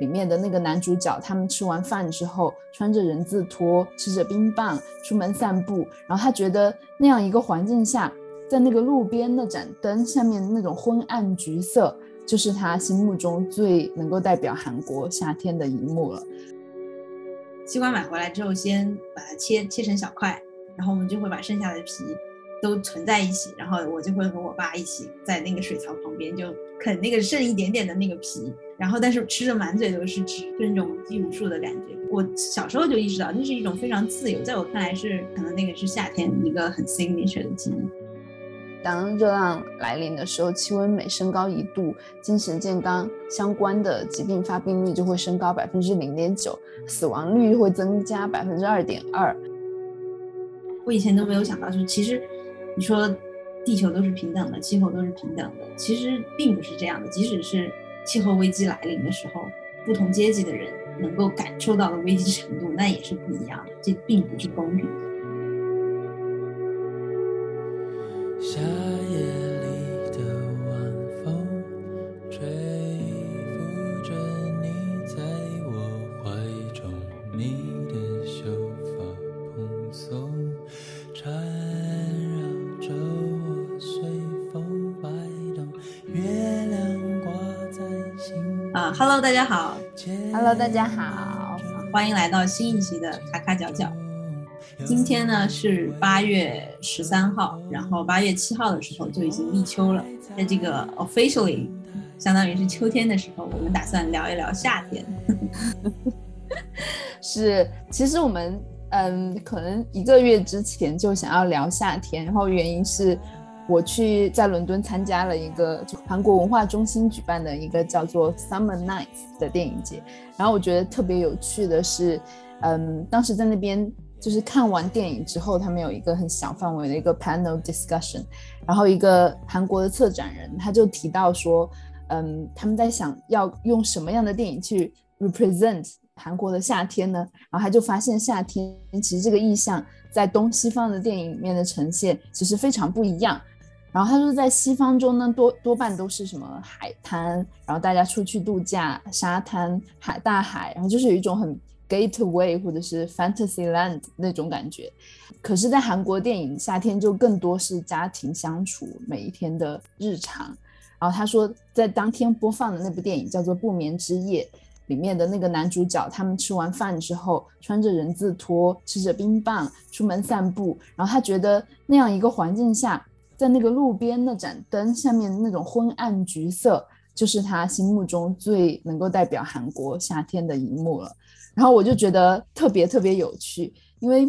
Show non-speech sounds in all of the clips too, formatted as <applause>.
里面的那个男主角，他们吃完饭之后，穿着人字拖，吃着冰棒，出门散步。然后他觉得那样一个环境下，在那个路边那盏灯下面那种昏暗橘色，就是他心目中最能够代表韩国夏天的一幕了。西瓜买回来之后，先把它切切成小块，然后我们就会把剩下的皮都存在一起，然后我就会和我爸一起在那个水槽旁边就啃那个剩一点点的那个皮。然后，但是吃的满嘴都是汁，就那种鸡无数的感觉。我小时候就意识到，这是一种非常自由，在我看来是可能那个是夏天一个很 signature 的记忆。当热浪来临的时候，气温每升高一度，精神健康相关的疾病发病率就会升高百分之零点九，死亡率会增加百分之二点二。我以前都没有想到，就是其实你说地球都是平等的，气候都是平等的，其实并不是这样的，即使是。气候危机来临的时候，不同阶级的人能够感受到的危机程度，那也是不一样的。这并不是公平的。Hello，大家好，欢迎来到新一期的卡卡角角。今天呢是八月十三号，然后八月七号的时候就已经立秋了。在这个 officially 相当于是秋天的时候，我们打算聊一聊夏天。<laughs> 是，其实我们嗯，可能一个月之前就想要聊夏天，然后原因是。我去在伦敦参加了一个就韩国文化中心举办的一个叫做 Summer Nights 的电影节，然后我觉得特别有趣的是，嗯，当时在那边就是看完电影之后，他们有一个很小范围的一个 panel discussion，然后一个韩国的策展人他就提到说，嗯，他们在想要用什么样的电影去 represent 韩国的夏天呢？然后他就发现夏天其实这个意象在东西方的电影里面的呈现其实非常不一样。然后他说，在西方中呢，多多半都是什么海滩，然后大家出去度假，沙滩、海、大海，然后就是有一种很 gateway 或者是 fantasy land 那种感觉。可是，在韩国电影夏天就更多是家庭相处，每一天的日常。然后他说，在当天播放的那部电影叫做《不眠之夜》，里面的那个男主角，他们吃完饭之后，穿着人字拖，吃着冰棒，出门散步。然后他觉得那样一个环境下。在那个路边那盏灯下面那种昏暗橘色，就是他心目中最能够代表韩国夏天的一幕了。然后我就觉得特别特别有趣，因为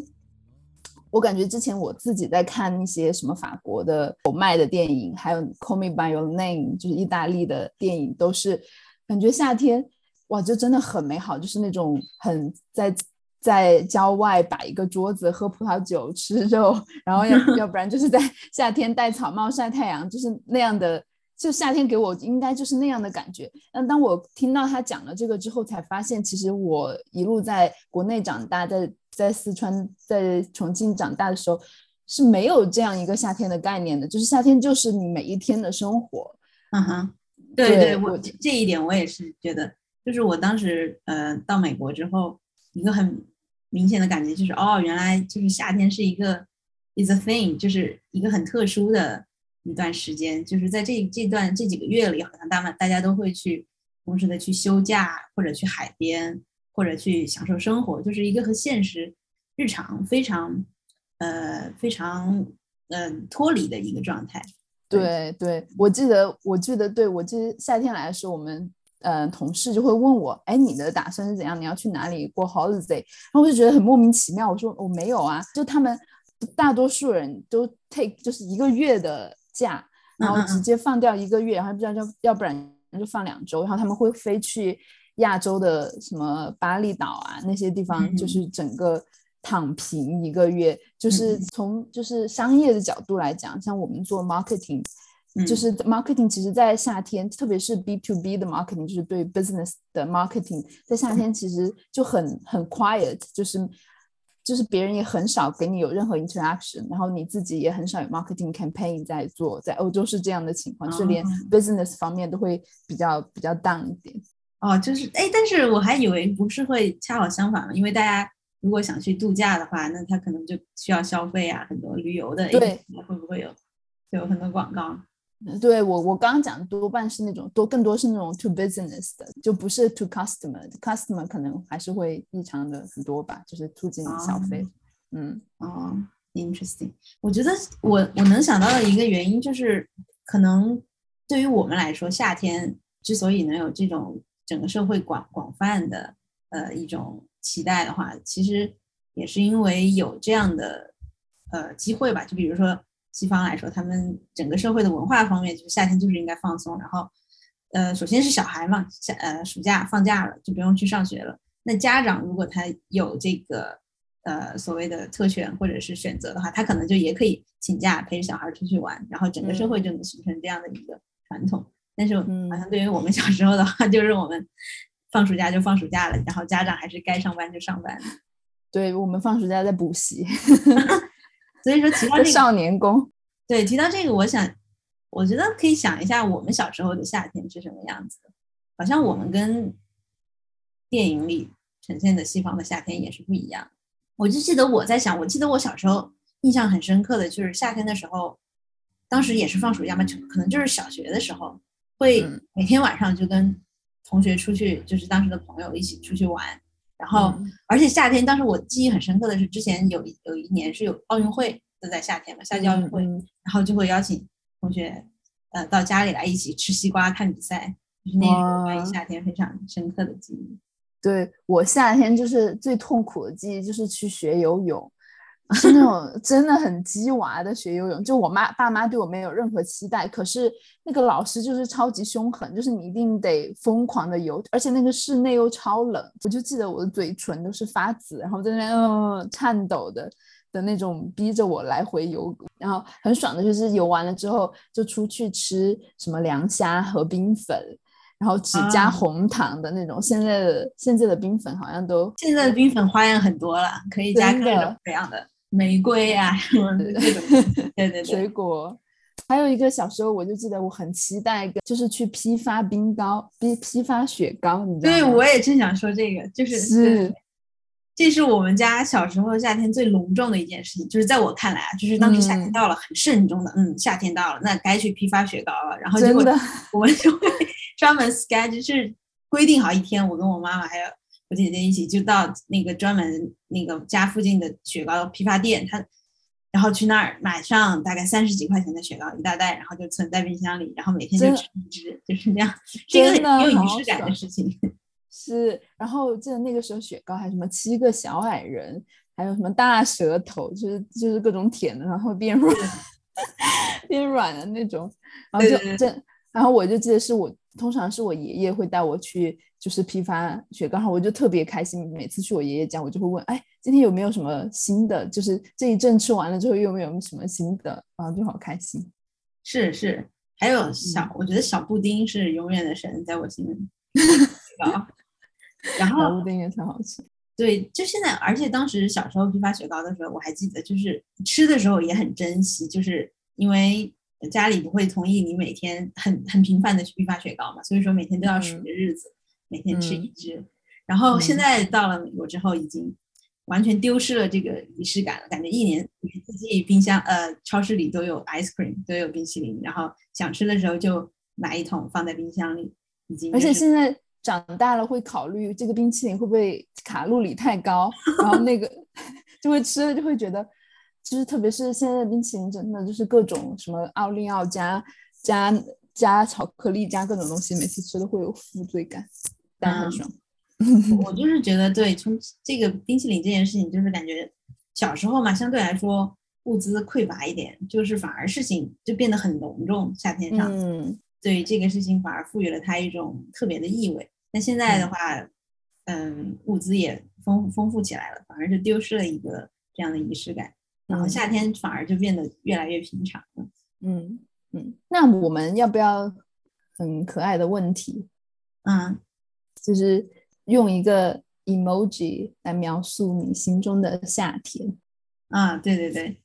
我感觉之前我自己在看一些什么法国的有卖的电影，还有《Call Me by Your Name》就是意大利的电影，都是感觉夏天哇，就真的很美好，就是那种很在。在郊外摆一个桌子，喝葡萄酒，吃肉，然后要 <laughs> 要不然就是在夏天戴草帽晒太阳，就是那样的。就夏天给我应该就是那样的感觉。但当我听到他讲了这个之后，才发现其实我一路在国内长大，在在四川、在重庆长大的时候是没有这样一个夏天的概念的。就是夏天就是你每一天的生活。嗯哼，对对，我这一点我也是觉得，就是我当时呃到美国之后。一个很明显的感觉就是，哦，原来就是夏天是一个 is a thing，就是一个很特殊的一段时间。就是在这这段这几个月里，好像大们大家都会去同时的去休假，或者去海边，或者去享受生活，就是一个和现实日常非常呃非常嗯脱离的一个状态。对对，我记得我记得，对我记得夏天来的时候，我们。嗯，同事就会问我，哎，你的打算是怎样？你要去哪里过 holiday？然后我就觉得很莫名其妙。我说我没有啊，就他们大多数人都 take 就是一个月的假，然后直接放掉一个月，然后不知道要要不然就放两周，然后他们会飞去亚洲的什么巴厘岛啊那些地方，就是整个躺平一个月。就是从就是商业的角度来讲，像我们做 marketing。就是 marketing，其实，在夏天，特别是 B to B 的 marketing，就是对 business 的 marketing，在夏天其实就很很 quiet，就是就是别人也很少给你有任何 interaction，然后你自己也很少有 marketing campaign 在做，在欧洲是这样的情况，就连 business 方面都会比较比较 down 一点。哦，就是哎，但是我还以为不是会恰好相反嘛，因为大家如果想去度假的话，那他可能就需要消费啊，很多旅游的，对，会不会有就有很多广告？对我我刚刚讲的多半是那种多更多是那种 to business 的，就不是 to customer，customer 可能还是会异常的很多吧，就是促进消费。嗯，哦，interesting。我觉得我我能想到的一个原因就是，可能对于我们来说，夏天之所以能有这种整个社会广广泛的呃一种期待的话，其实也是因为有这样的呃机会吧。就比如说。西方来说，他们整个社会的文化方面，就是夏天就是应该放松。然后，呃，首先是小孩嘛，夏呃暑假放假了就不用去上学了。那家长如果他有这个呃所谓的特权或者是选择的话，他可能就也可以请假陪着小孩出去玩。然后整个社会就能形成这样的一个传统。但是好像对于我们小时候的话，就是我们放暑假就放暑假了，然后家长还是该上班就上班。<laughs> 对我们放暑假在补习。<laughs> 所以说提到这个少年宫，<laughs> 对提到这个，我想，我觉得可以想一下我们小时候的夏天是什么样子的。好像我们跟电影里呈现的西方的夏天也是不一样。我就记得我在想，我记得我小时候印象很深刻的就是夏天的时候，当时也是放暑假嘛，可能就是小学的时候，会每天晚上就跟同学出去，就是当时的朋友一起出去玩。然后，而且夏天，当时我记忆很深刻的是，之前有一有一年是有奥运会，都在夏天嘛，夏季奥运会，然后就会邀请同学，呃，到家里来一起吃西瓜、看比赛，就是那种关于夏天非常深刻的记忆。对我夏天就是最痛苦的记忆，就是去学游泳。是那种真的很鸡娃的学游泳，就我妈爸妈对我没有任何期待，可是那个老师就是超级凶狠，就是你一定得疯狂的游，而且那个室内又超冷，我就记得我的嘴唇都是发紫，然后在那边嗯颤抖的的那种，逼着我来回游，然后很爽的就是游完了之后就出去吃什么凉虾和冰粉，然后只加红糖的那种。现在的现在的冰粉好像都现在的冰粉花样很多了，可以加各种各样的。玫瑰啊，什么对。对对，水果，还有一个小时候我就记得我很期待，就是去批发冰糕，批批发雪糕，你知道吗？对，我也正想说这个，就是是，这是我们家小时候夏天最隆重的一件事情，就是在我看来啊，就是当时夏天到了，很慎重的，嗯，夏天到了，那该去批发雪糕了，然后结果我们就会 <laughs> 专门 schedule 是规定好一天，我跟我妈妈还有。我姐姐一起就到那个专门那个家附近的雪糕批发店，她然后去那儿买上大概三十几块钱的雪糕一大袋，然后就存在冰箱里，然后每天就吃一只，就是这样，是一个很有仪式感的事情。<laughs> 是，然后记得那个时候雪糕还什么七个小矮人，还有什么大舌头，就是就是各种舔的，然后变软 <laughs> 变软的那种，然后就这，然后我就记得是我。通常是我爷爷会带我去，就是批发雪糕，我就特别开心。每次去我爷爷家，我就会问：“哎，今天有没有什么新的？就是这一阵吃完了之后，有没有什么新的？”然后就好开心。是是，还有小，我觉得小布丁是永远的神，在我心里。<laughs> 然后小布丁也挺好吃。对，就现在，而且当时小时候批发雪糕的时候，我还记得，就是吃的时候也很珍惜，就是因为。家里不会同意你每天很很频繁的去批发雪糕嘛，所以说每天都要数着日子，每天吃一只。然后现在到了美国之后，已经完全丢失了这个仪式感了，感觉一年四季冰箱呃超市里都有 ice cream 都有冰淇淋，然后想吃的时候就买一桶放在冰箱里，已经。而且现在长大了会考虑这个冰淇淋会不会卡路里太高，<laughs> 然后那个 <laughs> 就会吃了就会觉得。就是特别是现在的冰淇淋，真的就是各种什么奥利奥加加加巧克力加各种东西，每次吃都会有负罪感，但很爽。我就是觉得，对，从这个冰淇淋这件事情，就是感觉小时候嘛，相对来说物资匮乏一点，就是反而事情就变得很隆重。夏天上，嗯，对这个事情反而赋予了它一种特别的意味。那现在的话，嗯，物资也丰丰富起来了，反而就丢失了一个这样的仪式感。然后夏天反而就变得越来越平常了。嗯嗯，那我们要不要很可爱的问题？嗯，就是用一个 emoji 来描述你心中的夏天。啊，对对对，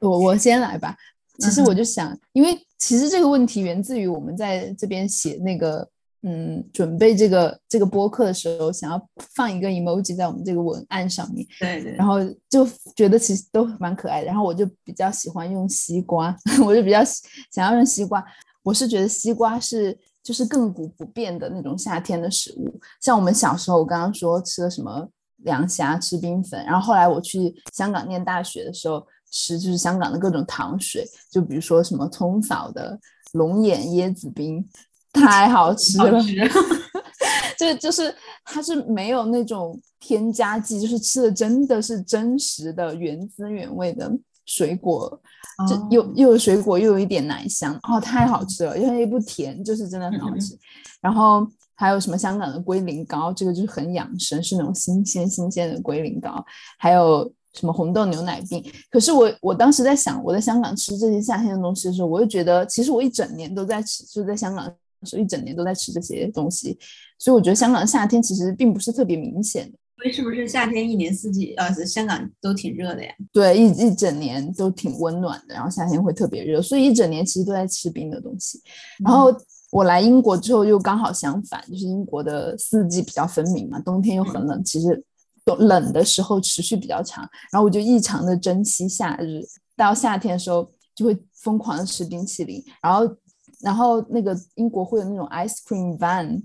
我我先来吧。其实我就想，因为其实这个问题源自于我们在这边写那个嗯准备这个这个播客的时候，想要放一个 emoji 在我们这个文案上面，对对，然后就觉得其实都蛮可爱的。然后我就比较喜欢用西瓜，<laughs> 我就比较想要用西瓜。我是觉得西瓜是就是亘古不变的那种夏天的食物。像我们小时候，我刚刚说吃了什么凉虾、吃冰粉，然后后来我去香港念大学的时候。吃就是香港的各种糖水，就比如说什么葱嫂的龙眼椰子冰，太好 <laughs> 吃了。<laughs> 就就是它是没有那种添加剂，就是吃的真的是真实的原汁原味的水果，就又又有水果又有一点奶香，哦，太好吃了，因为不甜，就是真的很好吃。然后还有什么香港的龟苓膏，这个就是很养生，是那种新鲜新鲜的龟苓膏，还有。什么红豆牛奶冰？可是我我当时在想，我在香港吃这些夏天的东西的时候，我就觉得其实我一整年都在吃，就在香港的时候一整年都在吃这些东西，所以我觉得香港的夏天其实并不是特别明显的。所以是不是夏天一年四季呃香港都挺热的呀？对，一一整年都挺温暖的，然后夏天会特别热，所以一整年其实都在吃冰的东西。然后我来英国之后又刚好相反，就是英国的四季比较分明嘛，冬天又很冷，其实。冷的时候持续比较长，然后我就异常的珍惜夏日。到夏天的时候就会疯狂的吃冰淇淋，然后然后那个英国会有那种 ice cream van，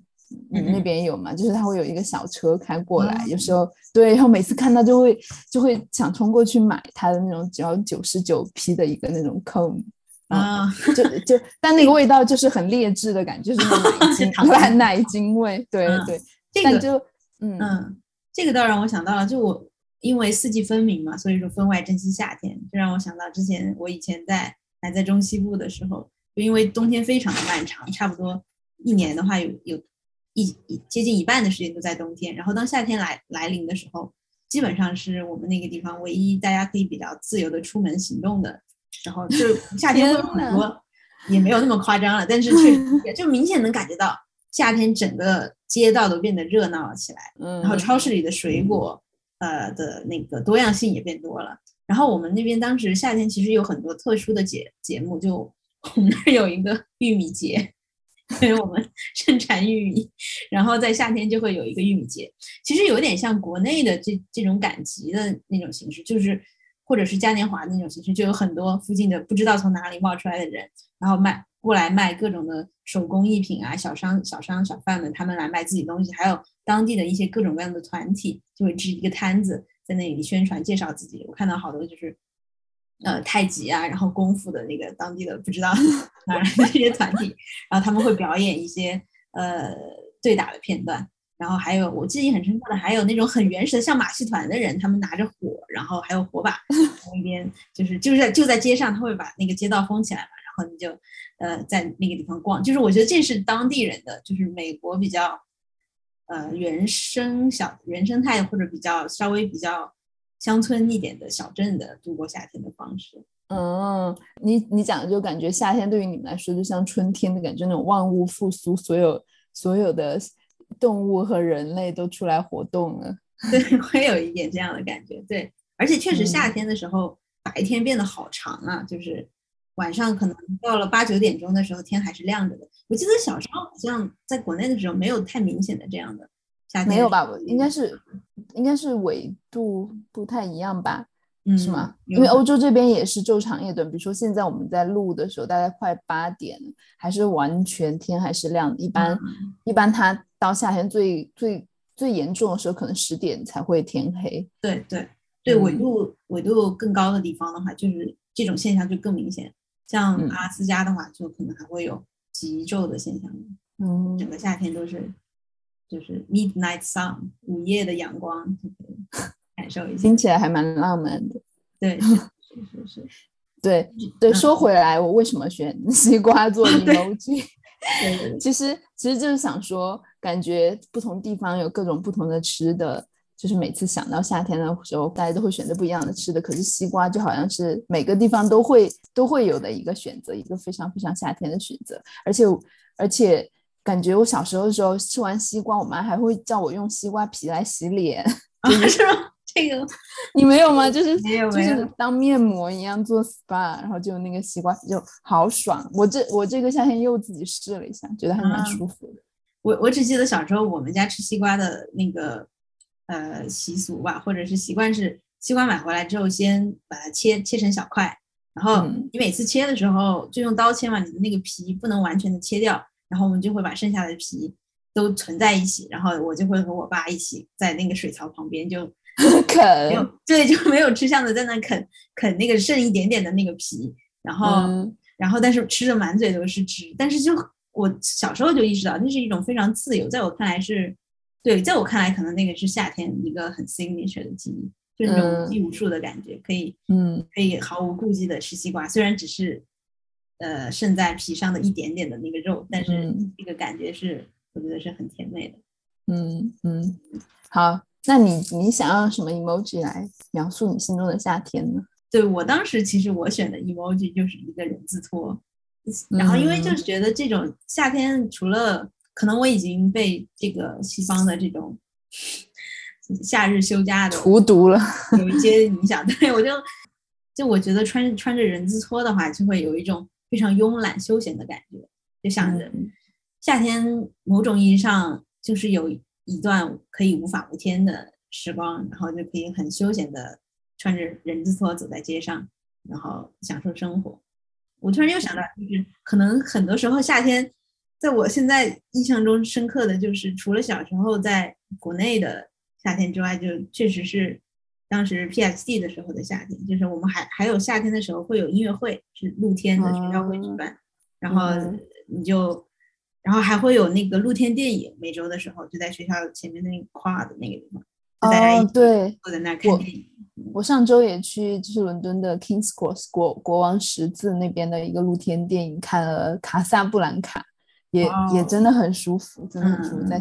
你那边有吗？就是它会有一个小车开过来，有时候对，然后每次看到就会就会想冲过去买它的那种只要九十九 p 的一个那种 cone 啊，就就但那个味道就是很劣质的感觉，就是奶 <laughs> 精蓝奶精味，对对，这个就嗯。这个倒让我想到了，就我因为四季分明嘛，所以说分外珍惜夏天。就让我想到之前我以前在还在中西部的时候，就因为冬天非常的漫长，差不多一年的话有有一接近一半的时间都在冬天。然后当夏天来来临的时候，基本上是我们那个地方唯一大家可以比较自由的出门行动的时候。就 <laughs> 夏天会有很多，也没有那么夸张了，但是却就明显能感觉到夏天整个。街道都变得热闹了起来，嗯，然后超市里的水果，呃的那个多样性也变多了。然后我们那边当时夏天其实有很多特殊的节节目，就我们那儿有一个玉米节，所以我们 <laughs> 盛产玉米，然后在夏天就会有一个玉米节，其实有点像国内的这这种赶集的那种形式，就是或者是嘉年华那种形式，就有很多附近的不知道从哪里冒出来的人，然后卖。过来卖各种的手工艺品啊，小商小商小贩们他们来卖自己东西，还有当地的一些各种各样的团体就会支一个摊子在那里宣传介绍自己。我看到好多就是呃太极啊，然后功夫的那个当地的不知道哪来的这些团体，然后他们会表演一些呃对打的片段。然后还有我记忆很深刻的，还有那种很原始的像马戏团的人，他们拿着火，然后还有火把 <laughs> 那边就是就是在就在街上，他会把那个街道封起来嘛，然后你就。呃，在那个地方逛，就是我觉得这是当地人的，就是美国比较呃原生小原生态或者比较稍微比较乡村一点的小镇的度过夏天的方式。嗯，你你讲的就感觉夏天对于你们来说就像春天的感觉，那种万物复苏，所有所有的动物和人类都出来活动了。<laughs> 对，会有一点这样的感觉。对，而且确实夏天的时候白天变得好长啊，就是。晚上可能到了八九点钟的时候，天还是亮着的。我记得小时候好像在国内的时候没有太明显的这样的夏天，没有吧？应该是应该是纬度不太一样吧？嗯是吗？因为欧洲这边也是昼长夜短。比如说现在我们在录的时候，大概快八点，还是完全天还是亮。一般一般它到夏天最最最严重的时候，可能十点才会天黑。对对对，纬度纬度更高的地方的话，就是这种现象就更明显。像阿拉斯加的话，就可能还会有极昼的现象。嗯，整个夏天都是就是 midnight sun，午夜的阳光，就可以 <laughs> 感受一下。听起来还蛮浪漫的。对，是 <laughs> 是是。对对，说回来，我为什么选 <laughs> 西瓜做 emoji？对，其实其实就是想说，感觉不同地方有各种不同的吃的。就是每次想到夏天的时候，大家都会选择不一样的吃的。可是西瓜就好像是每个地方都会都会有的一个选择，一个非常非常夏天的选择。而且而且感觉我小时候的时候吃完西瓜，我妈还会叫我用西瓜皮来洗脸，<laughs> 是吗？这个你没有吗？就是就是当面膜一样做 SPA，然后就那个西瓜皮就好爽。我这我这个夏天又自己试了一下，觉得还蛮舒服的。我我只记得小时候我们家吃西瓜的那个呃习俗吧，或者是习惯是西瓜买回来之后先把它切切成小块，然后你每次切的时候就用刀切嘛，你的那个皮不能完全的切掉，然后我们就会把剩下的皮都存在一起，然后我就会和我爸一起在那个水槽旁边就 <laughs> 啃，对，就没有吃相的在那啃啃那个剩一点点的那个皮，然后然后但是吃的满嘴都是汁，但是就。我小时候就意识到，那是一种非常自由，在我看来是，对，在我看来可能那个是夏天一个很 signature 的记忆，就是那种无拘无束的感觉，可以，嗯，可以毫无顾忌的吃西瓜，虽然只是，呃，剩在皮上的一点点的那个肉，但是这个感觉是，我觉得是很甜美的。嗯嗯，好，那你你想要什么 emoji 来描述你心中的夏天呢？对我当时其实我选的 emoji 就是一个人字拖。然后，因为就是觉得这种夏天，除了可能我已经被这个西方的这种夏日休假的荼毒了，有一些影响。对我就就我觉得穿穿着人字拖的话，就会有一种非常慵懒休闲的感觉。就想着夏天，某种意义上就是有一段可以无法无天的时光，然后就可以很休闲的穿着人字拖走在街上，然后享受生活。我突然又想到，就是可能很多时候夏天，在我现在印象中深刻的就是，除了小时候在国内的夏天之外，就确实是当时 PSD 的时候的夏天，就是我们还还有夏天的时候会有音乐会，是露天的学校会举办，然后你就，然后还会有那个露天电影，每周的时候就在学校前面那个跨的那个地方，大家一对坐在那看电影。我上周也去，就是伦敦的 Kings Cross 国国王十字那边的一个露天电影，看了《卡萨布兰卡》，也也真的很舒服，真的很舒服，在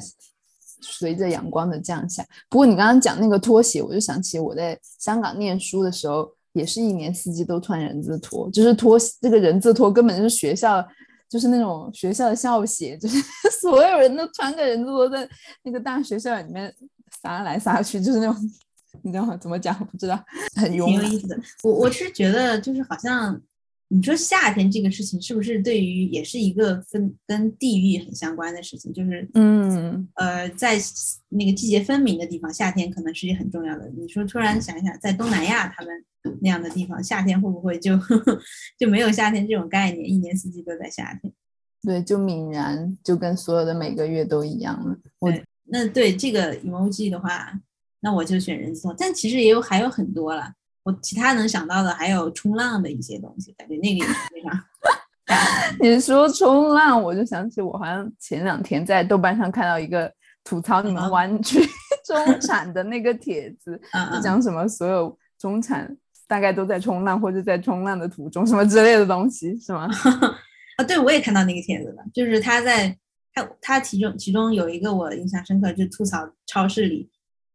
随着阳光的降下。不过你刚刚讲那个拖鞋，我就想起我在香港念书的时候，也是一年四季都穿人字拖，就是拖这个人字拖根本就是学校，就是那种学校的校鞋，就是 <laughs> 所有人都穿个人字拖在那个大学校里面撒来撒去，就是那种。你知道怎么讲？不知道，很挺有意思的。我我是觉得，就是好像你说夏天这个事情，是不是对于也是一个分跟地域很相关的事情？就是嗯呃，在那个季节分明的地方，夏天可能是一很重要的。你说突然想一想，在东南亚他们那样的地方，夏天会不会就 <laughs> 就没有夏天这种概念？一年四季都在夏天？对，就泯然，就跟所有的每个月都一样了。我那对这个 emoji 的话。那我就选人字拖，但其实也有还有很多了。我其他能想到的还有冲浪的一些东西，感觉那个也是非常。<laughs> 你说冲浪，我就想起我好像前两天在豆瓣上看到一个吐槽你们湾区 <laughs> 中产的那个帖子，<laughs> 就讲什么所有中产大概都在冲浪或者在冲浪的途中什么之类的东西，是吗？啊，对，我也看到那个帖子了，就是他在他他其中其中有一个我印象深刻，就吐槽超市里。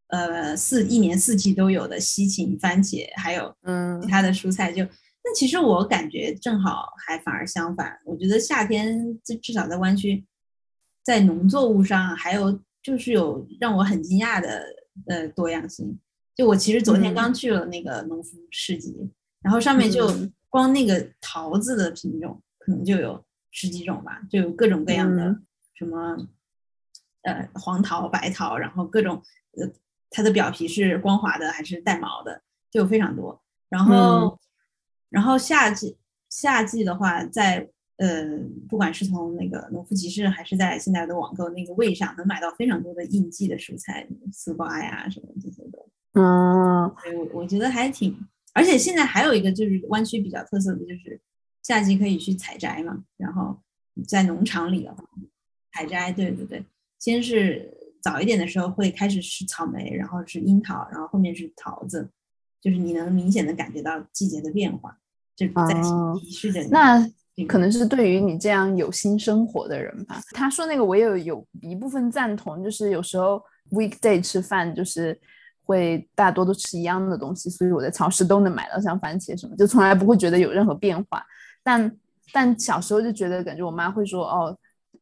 呃，四一年四季都有的西芹、番茄，还有嗯其他的蔬菜，就那其实我感觉正好还反而相反。我觉得夏天至至少在湾区，在农作物上还有就是有让我很惊讶的呃多样性。就我其实昨天刚去了那个农夫市集，然后上面就光那个桃子的品种可能就有十几种吧，就有各种各样的什么呃黄桃、白桃，然后各种呃。它的表皮是光滑的还是带毛的，就有非常多。然后，然后夏季夏季的话，在呃，不管是从那个农夫集市，还是在现在的网购那个位上，能买到非常多的应季的蔬菜，丝瓜呀什么这些的。嗯，所以我我觉得还挺，而且现在还有一个就是湾区比较特色的就是夏季可以去采摘嘛，然后在农场里的话采摘，对对对，先是。早一点的时候会开始是草莓，然后是樱桃，然后后面是桃子，就是你能明显的感觉到季节的变化，就在提示着你。那可能是对于你这样有新生活的人吧。他说那个我也有有一部分赞同，就是有时候 weekday 吃饭就是会大多都吃一样的东西，所以我在超市都能买到像番茄什么，就从来不会觉得有任何变化。但但小时候就觉得感觉我妈会说哦。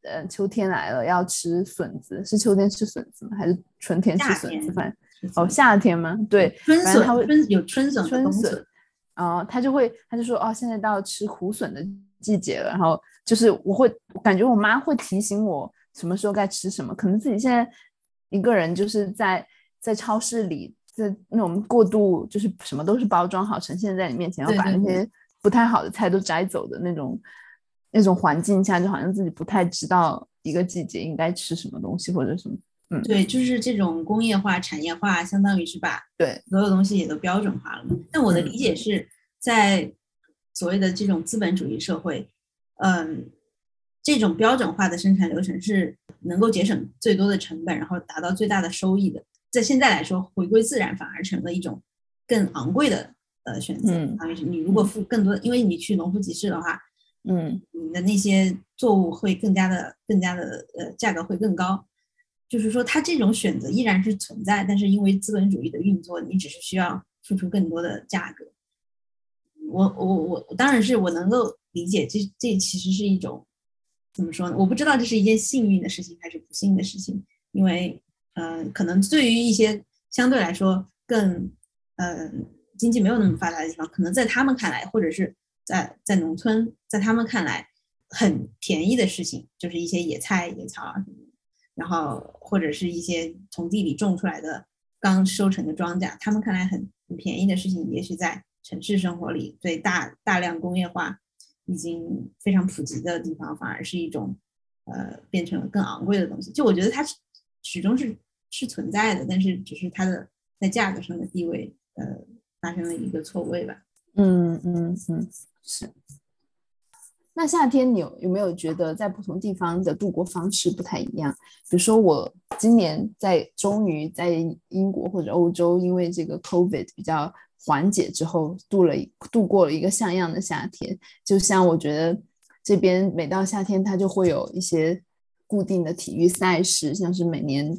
呃，秋天来了，要吃笋子，是秋天吃笋子吗？还是春天吃笋子？反正哦，夏天吗？对，春笋，它会有春笋、春笋，然后他就会，他就说，哦，现在到吃苦笋的季节了。然后就是我会感觉我妈会提醒我，什么时候该吃什么，可能自己现在一个人就是在在超市里，在那种过度就是什么都是包装好呈现在你面前，要把那些不太好的菜都摘走的那种那种环境下，就好像自己不太知道一个季节应该吃什么东西或者什么。嗯，对，就是这种工业化、产业化，相当于是把对所有东西也都标准化了。但我的理解是在所谓的这种资本主义社会，嗯。这种标准化的生产流程是能够节省最多的成本，然后达到最大的收益的。在现在来说，回归自然反而成了一种更昂贵的呃选择。嗯，你如果付更多，因为你去农夫集市的话，嗯，你的那些作物会更加的、更加的呃价格会更高。就是说，它这种选择依然是存在，但是因为资本主义的运作，你只是需要付出更多的价格。我我我当然是我能够理解，这这其实是一种。怎么说呢？我不知道这是一件幸运的事情还是不幸的事情，因为，呃，可能对于一些相对来说更，呃，经济没有那么发达的地方，可能在他们看来，或者是在在农村，在他们看来很便宜的事情，就是一些野菜、野草啊什么的，然后或者是一些从地里种出来的刚收成的庄稼，他们看来很很便宜的事情，也许在城市生活里，对大大量工业化。已经非常普及的地方，反而是一种，呃，变成了更昂贵的东西。就我觉得它始终是是存在的，但是只是它的在价格上的地位，呃，发生了一个错位吧。嗯嗯嗯，是。那夏天你有有没有觉得在不同地方的度过方式不太一样？比如说我今年在终于在英国或者欧洲，因为这个 COVID 比较。缓解之后，度了度过了一个像样的夏天。就像我觉得这边每到夏天，它就会有一些固定的体育赛事，像是每年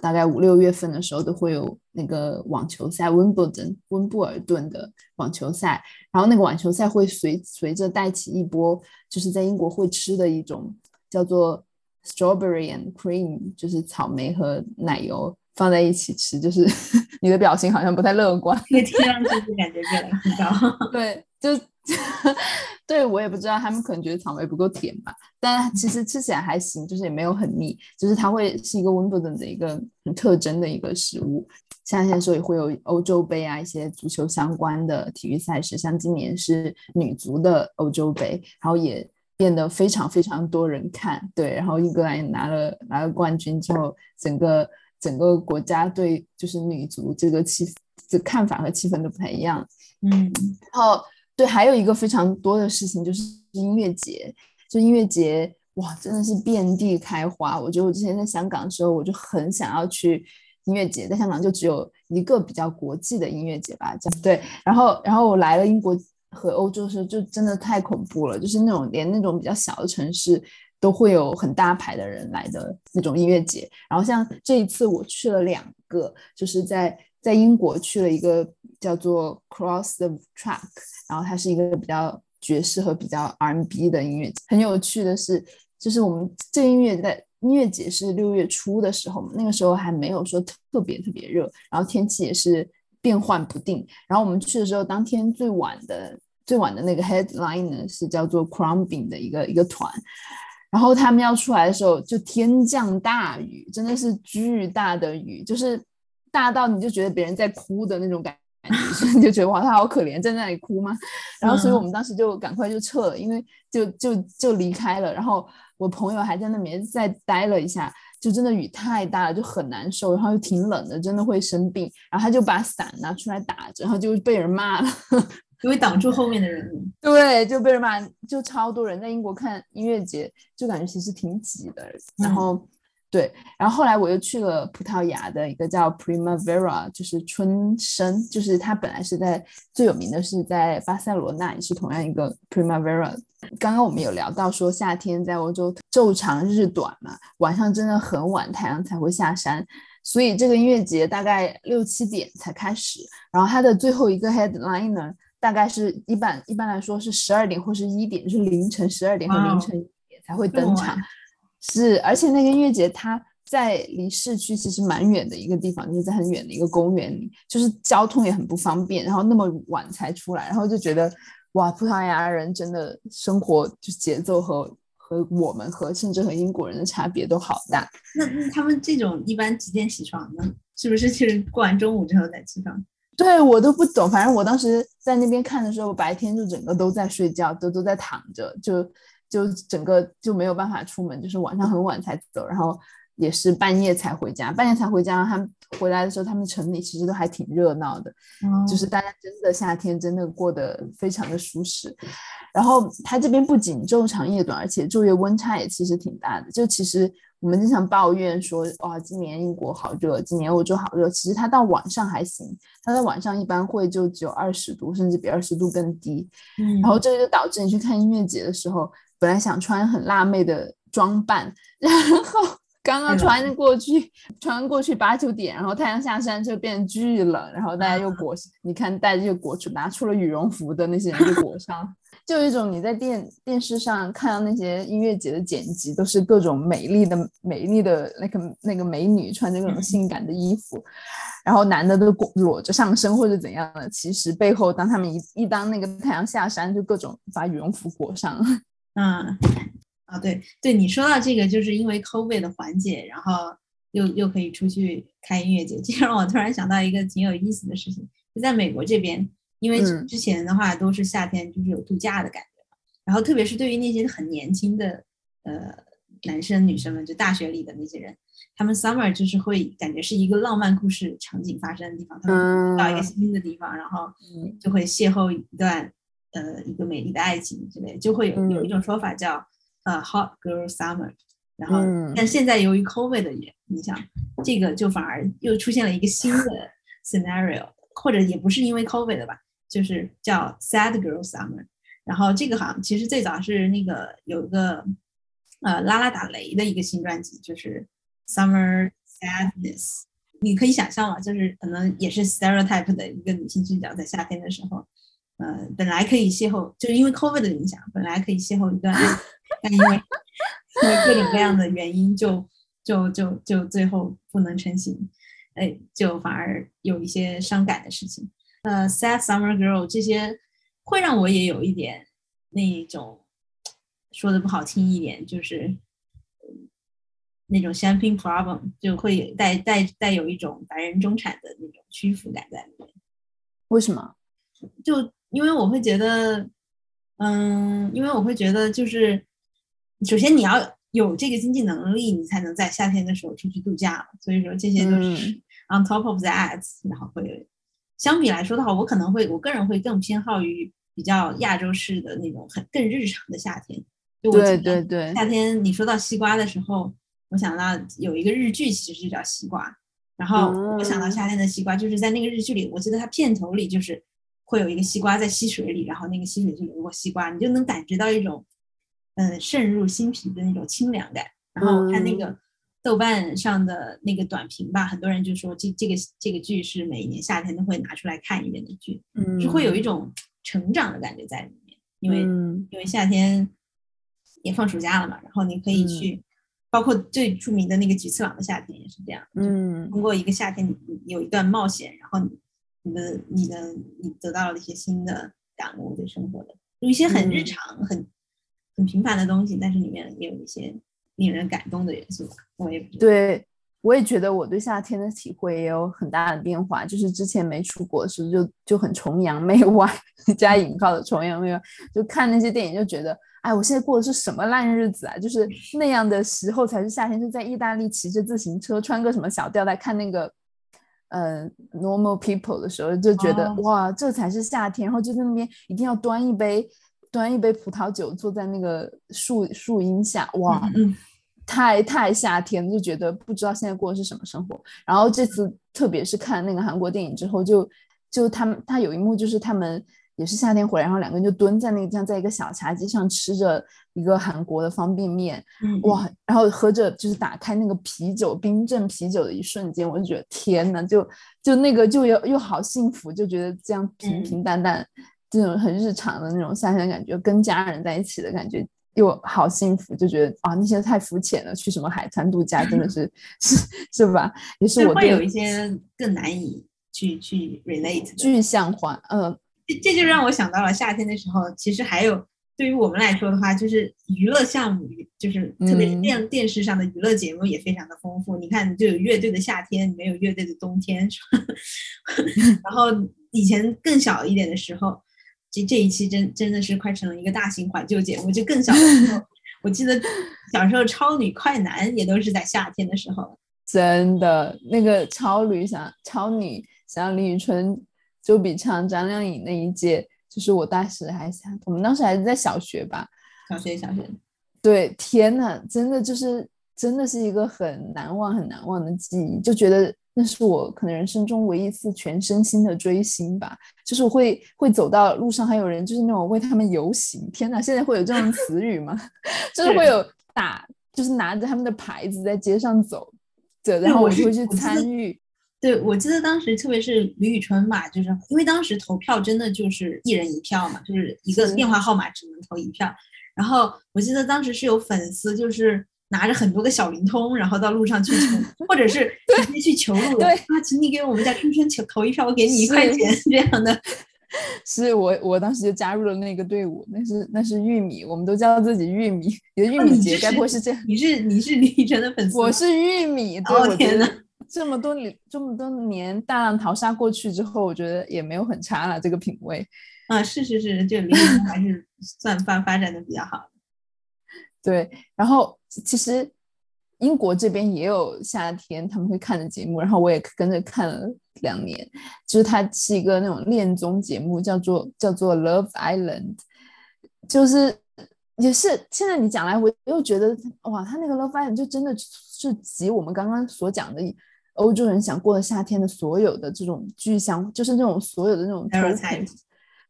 大概五六月份的时候都会有那个网球赛，温布顿温布尔顿的网球赛。然后那个网球赛会随随着带起一波，就是在英国会吃的一种叫做 strawberry and cream，就是草莓和奶油。放在一起吃，就是 <laughs> 你的表情好像不太乐观。听上去就感觉热量很高。<laughs> 对，就 <laughs> 对我也不知道，他们可能觉得草莓不够甜吧。但其实吃起来还行，就是也没有很腻。就是它会是一个温布顿的一个很特征的一个食物。夏天的时候也会有欧洲杯啊，一些足球相关的体育赛事，像今年是女足的欧洲杯，然后也变得非常非常多人看。对，然后英格兰也拿了拿了冠军之后，整个。整个国家对就是女足这个气这看法和气氛都不太一样，嗯，然后对，还有一个非常多的事情就是音乐节，就音乐节哇，真的是遍地开花。我觉得我之前在香港的时候，我就很想要去音乐节，在香港就只有一个比较国际的音乐节吧，这样对。然后，然后我来了英国和欧洲的时候，就真的太恐怖了，就是那种连那种比较小的城市。都会有很大牌的人来的那种音乐节，然后像这一次我去了两个，就是在在英国去了一个叫做 Cross the Track，然后它是一个比较爵士和比较 R&B 的音乐节。很有趣的是，就是我们这音乐在音乐节是六月初的时候，那个时候还没有说特别特别热，然后天气也是变幻不定。然后我们去的时候，当天最晚的最晚的那个 headline 呢是叫做 Crumbing 的一个一个团。然后他们要出来的时候，就天降大雨，真的是巨大的雨，就是大到你就觉得别人在哭的那种感，你 <laughs> 就觉得哇，他好可怜，在那里哭吗？然后，所以我们当时就赶快就撤了，因为就就就离开了。然后我朋友还在那边再待了一下，就真的雨太大了，就很难受，然后又挺冷的，真的会生病。然后他就把伞拿出来打着，然后就被人骂了。因为挡住后面的人，<laughs> 对，就被人骂，就超多人在英国看音乐节，就感觉其实挺挤的。然后，对，然后后来我又去了葡萄牙的一个叫 Primavera，就是春生，就是它本来是在最有名的是在巴塞罗那，也是同样一个 Primavera。刚刚我们有聊到说夏天在欧洲昼长日短嘛，晚上真的很晚太阳才会下山，所以这个音乐节大概六七点才开始，然后它的最后一个 headline 呢。大概是一般一般来说是十二点或是一点，就是凌晨十二点和凌晨一点才会登场。是，而且那个音乐节它在离市区其实蛮远的一个地方，就是在很远的一个公园里，就是交通也很不方便。然后那么晚才出来，然后就觉得哇，葡萄牙人真的生活就节奏和和我们和甚至和英国人的差别都好大。那那他们这种一般几点起床呢？是不是就是过完中午之后再起床？<laughs> 对我都不懂，反正我当时在那边看的时候，白天就整个都在睡觉，都都在躺着，就就整个就没有办法出门，就是晚上很晚才走，然后也是半夜才回家，半夜才回家。他们回来的时候，他们城里其实都还挺热闹的，就是大家真的夏天真的过得非常的舒适。然后他这边不仅昼长夜短，而且昼夜温差也其实挺大的，就其实。我们经常抱怨说，哇，今年英国好热，今年欧洲好热。其实它到晚上还行，它在晚上一般会就只有二十度，甚至比二十度更低。嗯，然后这个就导致你去看音乐节的时候，本来想穿很辣妹的装扮，然后。刚刚穿过去，穿过去八九点，然后太阳下山就变巨冷，然后大家又裹，你看带着裹出拿出了羽绒服的那些人就裹上，<laughs> 就有一种你在电电视上看到那些音乐节的剪辑，都是各种美丽的美丽的那个那个美女穿着各种性感的衣服，然后男的都裹裸着上身或者怎样的，其实背后当他们一一当那个太阳下山，就各种把羽绒服裹上，嗯。啊，对对，你说到这个，就是因为 COVID 的缓解，然后又又可以出去开音乐节，这让我突然想到一个挺有意思的事情，就在美国这边，因为之前的话都是夏天，就是有度假的感觉嘛，然后特别是对于那些很年轻的呃男生女生们，就大学里的那些人，他们 summer 就是会感觉是一个浪漫故事场景发生的地方，他们到一个新的地方，然后就会邂逅一段呃一个美丽的爱情之类，就会有有一种说法叫。呃，hot girl summer，然后，但现在由于 COVID 的影响，这个就反而又出现了一个新的 <laughs> scenario，或者也不是因为 COVID 的吧，就是叫 sad girl summer。然后这个好像其实最早是那个有一个呃拉拉打雷的一个新专辑，就是 summer sadness。你可以想象嘛，就是可能也是 stereotype 的一个女性视角，在夏天的时候，呃，本来可以邂逅，就是因为 COVID 的影响，本来可以邂逅一段。<laughs> 但因为因为各种各样的原因，就就就就最后不能成型，哎，就反而有一些伤感的事情。呃，Sad Summer Girl 这些会让我也有一点那种说的不好听一点，就是那种 Champagne Problem，就会带带带有一种白人中产的那种屈服感在里面。为什么？就因为我会觉得，嗯，因为我会觉得就是。首先你要有这个经济能力，你才能在夏天的时候出去度假。所以说这些都是 <laughs> on top of that，然后会相比来说的话，我可能会我个人会更偏好于比较亚洲式的那种很更日常的夏天。对对对，夏天你说到西瓜的时候，我想到有一个日剧，其实就叫西瓜。然后我想到夏天的西瓜，就是在那个日剧里，我记得它片头里就是会有一个西瓜在溪水里，然后那个溪水就流过西瓜，你就能感觉到一种。嗯，渗入心脾的那种清凉感。然后看那个豆瓣上的那个短评吧，很多人就说这这个这个剧是每年夏天都会拿出来看一遍的剧，就会有一种成长的感觉在里面。因为因为夏天也放暑假了嘛，然后你可以去，包括最著名的那个菊次郎的夏天也是这样。嗯，通过一个夏天，你有一段冒险，然后你你的你的你得到了一些新的感悟，对生活的有一些很日常很。很平凡的东西，但是里面也有一些令人感动的元素。我也对，我也觉得我对夏天的体会也有很大的变化。就是之前没出国时，就就很崇洋媚外，加引号的崇洋媚外，就看那些电影就觉得，哎，我现在过的是什么烂日子啊？就是那样的时候才是夏天，就在意大利骑着自行车，穿个什么小吊带，看那个呃 normal people 的时候，就觉得哇，这才是夏天。然后就在那边一定要端一杯。端一杯葡萄酒，坐在那个树树荫下，哇，太太夏天，就觉得不知道现在过的是什么生活。然后这次特别是看那个韩国电影之后，就就他们他有一幕就是他们也是夏天回来，然后两个人就蹲在那个这样在一个小茶几上吃着一个韩国的方便面，哇，然后喝着就是打开那个啤酒冰镇啤酒的一瞬间，我就觉得天呐，就就那个就又又好幸福，就觉得这样平平淡淡。这种很日常的那种夏天的感觉，跟家人在一起的感觉又好幸福，就觉得啊那些太肤浅了，去什么海滩度假真的是是是吧？也是我会有一些更难以去去 relate 具象化，嗯，这这就让我想到了夏天的时候，其实还有对于我们来说的话，就是娱乐项目，就是特别是电电视上的娱乐节目也非常的丰富。你看，就有乐队的夏天，里面有乐队的冬天，<laughs> 然后以前更小一点的时候，这这一期真真的是快成了一个大型怀旧节目。就更小的时候，我记得小时候超女快男也都是在夏天的时候。真的，那个超女想超女想李宇春、周笔畅、张靓颖那一届。就是我当时还想，我们当时还是在小学吧，小学小学，对，天呐，真的就是真的是一个很难忘很难忘的记忆，就觉得那是我可能人生中唯一一次全身心的追星吧，就是会会走到路上还有人就是那种为他们游行，天呐，现在会有这种词语吗？<laughs> 就是会有打，就是拿着他们的牌子在街上走着，然后我就会去参与。对，我记得当时，特别是李宇春嘛，就是因为当时投票真的就是一人一票嘛，就是一个电话号码只能投一票。然后我记得当时是有粉丝，就是拿着很多个小灵通，然后到路上去求，或者是直接去求路人啊，请你给我们家春春求投一票，我给你一块钱这样的。<laughs> 是我，我当时就加入了那个队伍，那是那是玉米，我们都叫自己玉米，你的玉米节该不会是这样？你是你是李宇春的粉丝？我是玉米，哦天呐。这么多年，这么多年大浪淘沙过去之后，我觉得也没有很差了。这个品味，啊，是是是，这李宇春还是算发 <laughs> 发展的比较好。对，然后其实英国这边也有夏天他们会看的节目，然后我也跟着看了两年。就是它是一个那种恋综节目，叫做叫做 Love Island，就是也是现在你讲来，我又觉得哇，他那个 Love Island 就真的是集我们刚刚所讲的。欧洲人想过的夏天的所有的这种具象，就是那种所有的那种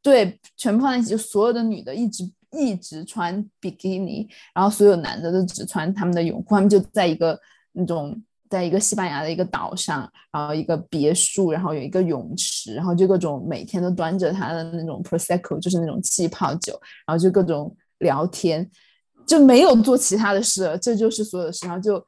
对，全部放在一起，就所有的女的一直一直穿比基尼，然后所有男的都只穿他们的泳裤，他们就在一个那种，在一个西班牙的一个岛上，然后一个别墅，然后有一个泳池，然后就各种每天都端着他的那种 prosecco，就是那种气泡酒，然后就各种聊天，就没有做其他的事，这就是所有的事，然后就。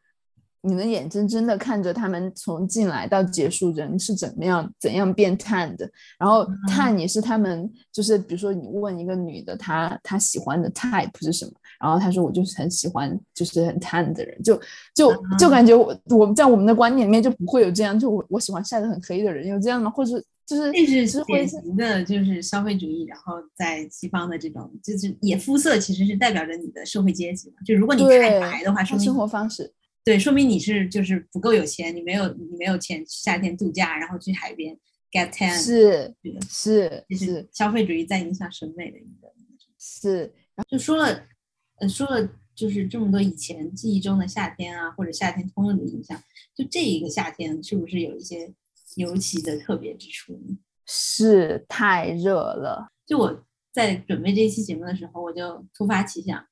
你能眼睁睁的看着他们从进来到结束，人是怎么样怎样变碳的？然后碳也是他们，就是比如说你问一个女的，她她喜欢的 type 是什么？然后她说我就是很喜欢就是很碳的人，就就就感觉我我在我们的观念里面就不会有这样，就我我喜欢晒得很黑的人，有这样的，或者就是这是典型的就是消费主义，然后在西方的这种就是也肤色其实是代表着你的社会阶级嘛，就如果你太白的话，说明生活方式。对，说明你是就是不够有钱，你没有你没有钱夏天度假，然后去海边 get tan，是是是消费主义在影响审美的一个是，就说了，呃说了就是这么多以前记忆中的夏天啊，或者夏天通用的影响，就这一个夏天是不是有一些尤其的特别之处呢？是太热了，就我在准备这期节目的时候，我就突发奇想。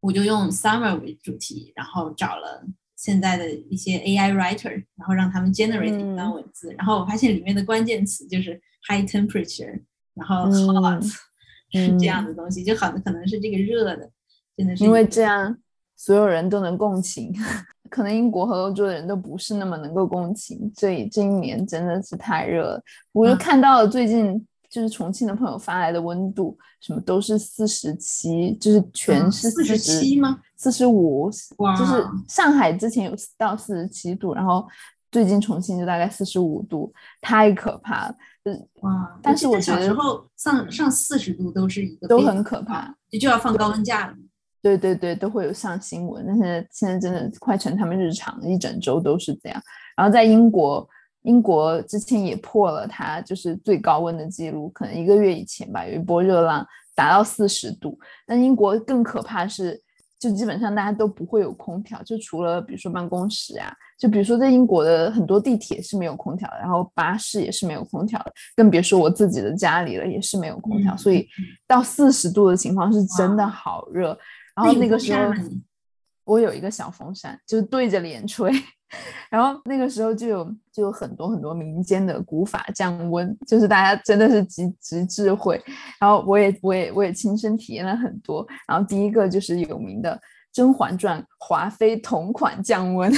我就用 summer 为主题，然后找了现在的一些 AI writer，然后让他们 generate 一段文字，然后我发现里面的关键词就是 high temperature，然后 hot <laughs> 是这样的东西，就好的可能是这个热的，真的是因为这样所有人都能共情，<laughs> 可能英国和欧洲的人都不是那么能够共情，所以这一年真的是太热了。我就看到了最近。就是重庆的朋友发来的温度，什么都是四十七，就是全是四十七吗？四十五，就是上海之前有到四十七度，然后最近重庆就大概四十五度，太可怕了。哇！但是我小时候上上四十度都是一个都很可怕，就就要放高温假了。对对对，都会有上新闻。但是现在真的快成他们日常，一整周都是这样。然后在英国。英国之前也破了它就是最高温的记录，可能一个月以前吧，有一波热浪达到四十度。但英国更可怕是，就基本上大家都不会有空调，就除了比如说办公室啊，就比如说在英国的很多地铁是没有空调的，然后巴士也是没有空调的，更别说我自己的家里了，也是没有空调。所以到四十度的情况是真的好热。然后那个时候，我有一个小风扇，就对着脸吹。<laughs> 然后那个时候就有就有很多很多民间的古法降温，就是大家真的是极极智慧。然后我也我也我也亲身体验了很多。然后第一个就是有名的《甄嬛传》华妃同款降温，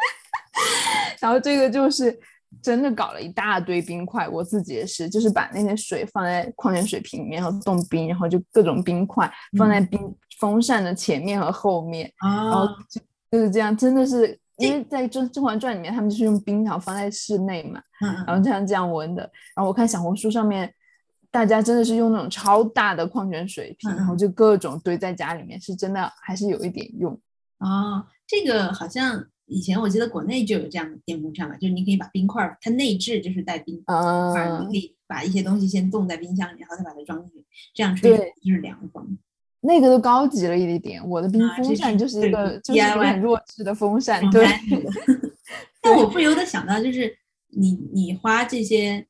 <laughs> 然后这个就是真的搞了一大堆冰块，我自己也是，就是把那些水放在矿泉水瓶里面，然后冻冰，然后就各种冰块放在冰风扇的前面和后面，然后就就是这样，真的是因为在《甄甄嬛传》里面，他们就是用冰条放在室内嘛，然后这样这样温的。然后我看小红书上面，大家真的是用那种超大的矿泉水瓶，然后就各种堆在家里面，是真的还是有一点用啊。这个好像。以前我记得国内就有这样的电风扇嘛，就是你可以把冰块，它内置就是带冰块，你可以把一些东西先冻在冰箱里，然后再把它装进去，这样吹就是凉风。那个都高级了一点，我的冰风扇就是一个就是很弱智的风扇。对。<laughs> 但我不由得想到，就是你你花这些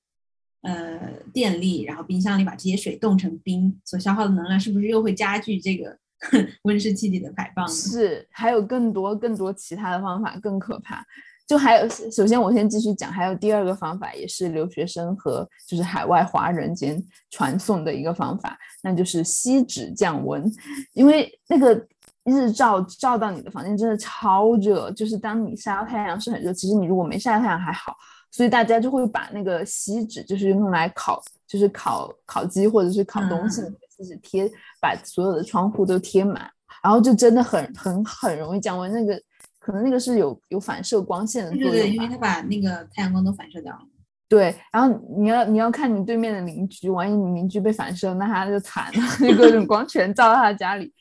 呃电力，然后冰箱里把这些水冻成冰，所消耗的能量是不是又会加剧这个？<laughs> 温室气体的排放是，还有更多更多其他的方法更可怕。就还有，首先我先继续讲，还有第二个方法，也是留学生和就是海外华人间传送的一个方法，那就是锡纸降温。因为那个日照照到你的房间真的超热，就是当你晒到太阳是很热，其实你如果没晒到太阳还好，所以大家就会把那个锡纸就是用来烤，就是烤烤鸡或者是烤东西。就是贴把所有的窗户都贴满，然后就真的很很很容易降温。那个可能那个是有有反射光线的作用，对对，因为它把那个太阳光都反射掉了。对，然后你要你要看你对面的邻居，万一你邻居被反射，那他就惨了，<laughs> 那各种光全照到他家里。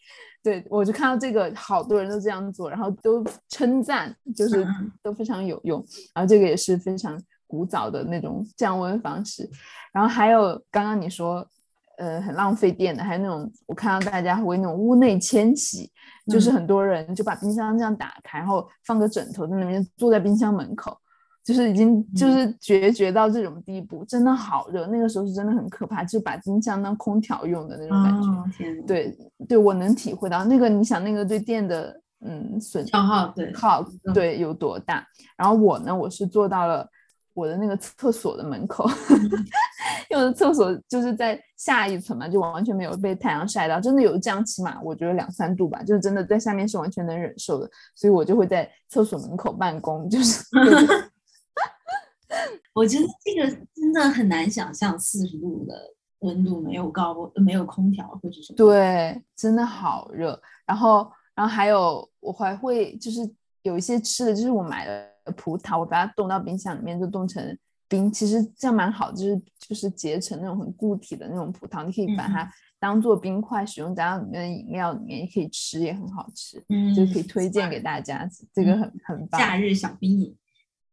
对我就看到这个，好多人都这样做，然后都称赞，就是都非常有用。然后这个也是非常古早的那种降温方式。然后还有刚刚你说。呃，很浪费电的，还有那种我看到大家会那种屋内迁徙，就是很多人就把冰箱这样打开，然后放个枕头在那边，坐在冰箱门口，就是已经就是决绝到这种地步，真的好热。那个时候是真的很可怕，就把冰箱当空调用的那种感觉。对对，我能体会到那个，你想那个对电的嗯损消耗对耗对有多大？然后我呢，我是做到了。我的那个厕所的门口，<laughs> 因为我的厕所就是在下一层嘛，就完全没有被太阳晒到，真的有这样，起码我觉得两三度吧，就是真的在下面是完全能忍受的，所以我就会在厕所门口办公。就是，<laughs> <laughs> 我觉得这个真的很难想象，四十度的温度没有高没有空调或者什么，对，真的好热。然后，然后还有我还会就是有一些吃的，就是我买的。葡萄，我把它冻到冰箱里面，就冻成冰。其实这样蛮好，就是就是结成那种很固体的那种葡萄，你可以把它当做冰块使用，加到里面的饮料里面也可以吃，也很好吃。嗯，就可以推荐给大家，这个很很棒。夏日小冰饮。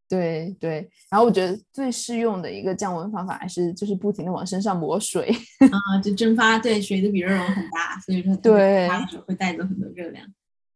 对对，然后我觉得最适用的一个降温方法还是就是不停的往身上抹水 <laughs> 啊，就蒸发。对，水的比热容很大，所以说对会带走很多热量。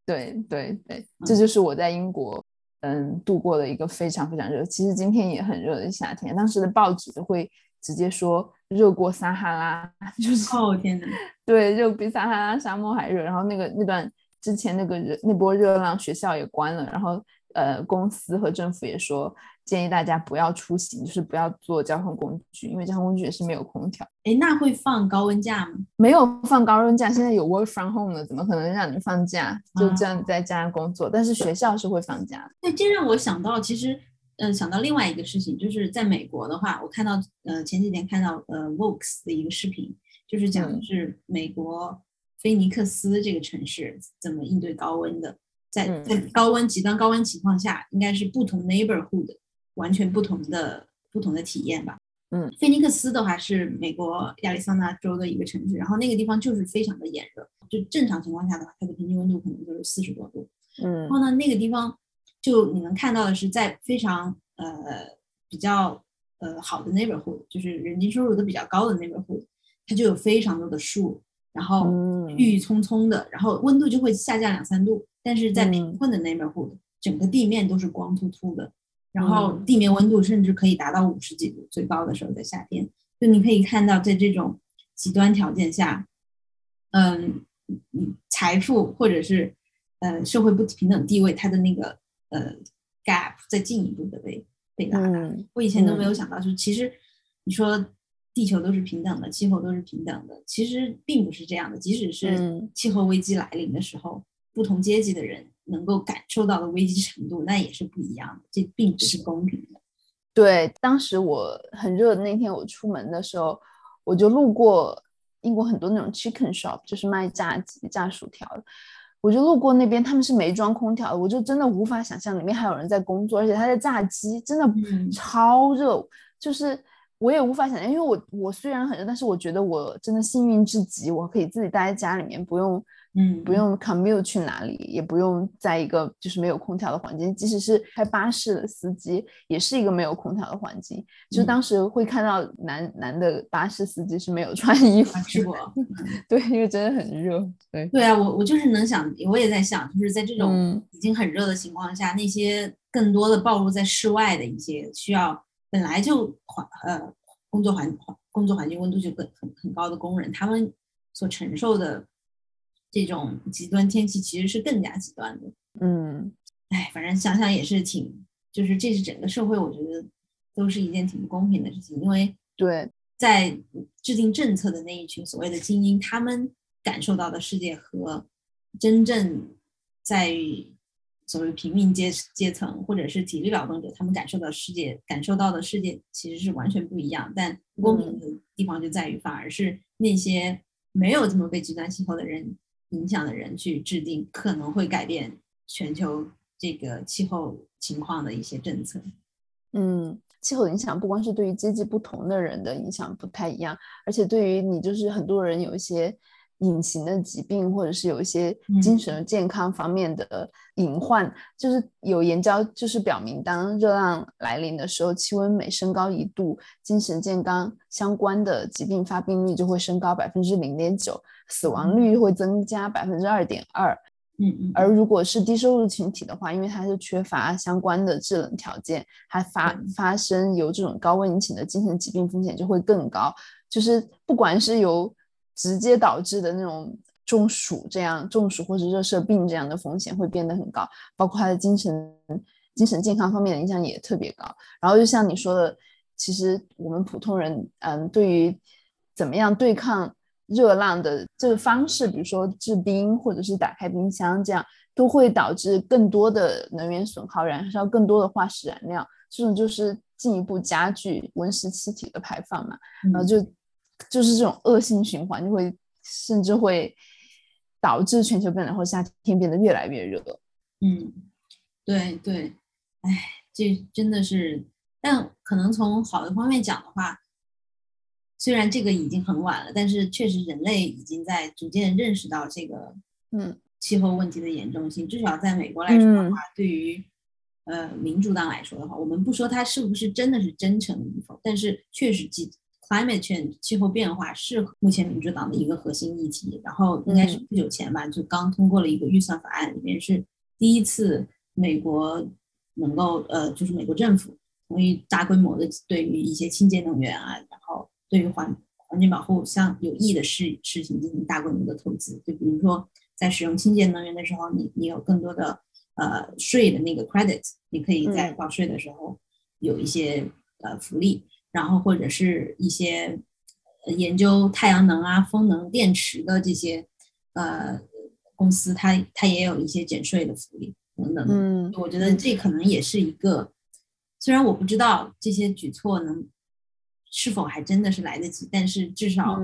对对对，这就是我在英国。嗯，度过了一个非常非常热，其实今天也很热的夏天。当时的报纸都会直接说热过撒哈拉，<laughs> 就是哦天哪，对，热比撒哈拉沙漠还热。然后那个那段之前那个热那波热浪，学校也关了，然后呃公司和政府也说。建议大家不要出行，就是不要坐交通工具，因为交通工具也是没有空调。哎，那会放高温假吗？没有放高温假，现在有 work from home 了，怎么可能让你放假？就这样在家工作。但是学校是会放假。对，这让我想到，其实，嗯，想到另外一个事情，就是在美国的话，我看到，呃，前几天看到，呃，Vox 的一个视频，就是讲的是美国菲尼克斯这个城市怎么应对高温的，在在高温极端高温情况下，应该是不同 neighborhood。完全不同的不同的体验吧。嗯，菲尼克斯的话是美国亚利桑那州的一个城市，然后那个地方就是非常的炎热，就正常情况下的话，它的平均温度可能就是四十多度。嗯，然后呢，那个地方就你能看到的是在非常呃比较呃好的 neighborhood，就是人均收入都比较高的 neighborhood，它就有非常多的树，然后郁郁葱葱的，然后温度就会下降两三度。但是在贫困的 neighborhood，整个地面都是光秃秃的。然后地面温度甚至可以达到五十几度，最高的时候在夏天。就你可以看到，在这种极端条件下，嗯，财富或者是呃社会不平等地位，它的那个呃 gap 在进一步的被被拉大。我以前都没有想到，就是其实你说地球都是平等的，气候都是平等的，其实并不是这样的。即使是气候危机来临的时候，不同阶级的人。能够感受到的危机程度，那也是不一样的。这并不是公平的。对，当时我很热的那天，我出门的时候，我就路过英国很多那种 chicken shop，就是卖炸鸡、炸薯条的。我就路过那边，他们是没装空调的，我就真的无法想象里面还有人在工作，而且他在炸鸡，真的超热，就是我也无法想象，因为我我虽然很热，但是我觉得我真的幸运至极，我可以自己待在家里面，不用。嗯，不用 commute 去哪里，也不用在一个就是没有空调的环境，即使是开巴士的司机，也是一个没有空调的环境。就是当时会看到男男的巴士司机是没有穿衣服，是不？<laughs> 对，因为真的很热。对对啊，我我就是能想，我也在想，就是在这种已经很热的情况下，那些更多的暴露在室外的一些需要本来就环呃工作环工作环境温度就很很很高的工人，他们所承受的。这种极端天气其实是更加极端的，嗯，哎，反正想想也是挺，就是这是整个社会，我觉得都是一件挺不公平的事情，因为对，在制定政策的那一群所谓的精英，他们感受到的世界和真正在所谓平民阶阶层或者是体力劳动者，他们感受到世界感受到的世界其实是完全不一样。但不公平的地方就在于，反而是那些没有这么被极端气候的人。影响的人去制定可能会改变全球这个气候情况的一些政策。嗯，气候的影响不光是对于阶级不同的人的影响不太一样，而且对于你就是很多人有一些隐形的疾病，或者是有一些精神健康方面的隐患，就是有研究就是表明，当热浪来临的时候，气温每升高一度，精神健康相关的疾病发病率就会升高百分之零点九。死亡率会增加百分之二点二，嗯嗯，而如果是低收入群体的话，因为它是缺乏相关的制冷条件，它发发生由这种高温引起的精神疾病风险就会更高。就是不管是由直接导致的那种中暑这样中暑或者热射病这样的风险会变得很高，包括他的精神精神健康方面的影响也特别高。然后就像你说的，其实我们普通人，嗯，对于怎么样对抗。热浪的这个方式，比如说制冰或者是打开冰箱，这样都会导致更多的能源损耗，燃烧更多的化石燃料，这种就是进一步加剧温室气体的排放嘛。然后就就是这种恶性循环，就会甚至会导致全球变暖或夏天变得越来越热。嗯，对对，哎，这真的是，但可能从好的方面讲的话。虽然这个已经很晚了，但是确实人类已经在逐渐认识到这个嗯气候问题的严重性。至少在美国来说的话，对于呃民主党来说的话，我们不说他是不是真的是真诚与否，但是确实气 climate change 气候变化是目前民主党的一个核心议题。然后应该是不久前吧，就刚通过了一个预算法案，里面是第一次美国能够呃就是美国政府同意大规模的对于一些清洁能源啊，然后对于环环境保护像有益的事事情进行大规模的投资，就比如说在使用清洁能源的时候，你你有更多的呃税的那个 credit，你可以在报税的时候有一些呃福利，然后或者是一些研究太阳能啊、风能、电池的这些呃公司，它它也有一些减税的福利等等。嗯，我觉得这可能也是一个，虽然我不知道这些举措能。是否还真的是来得及？但是至少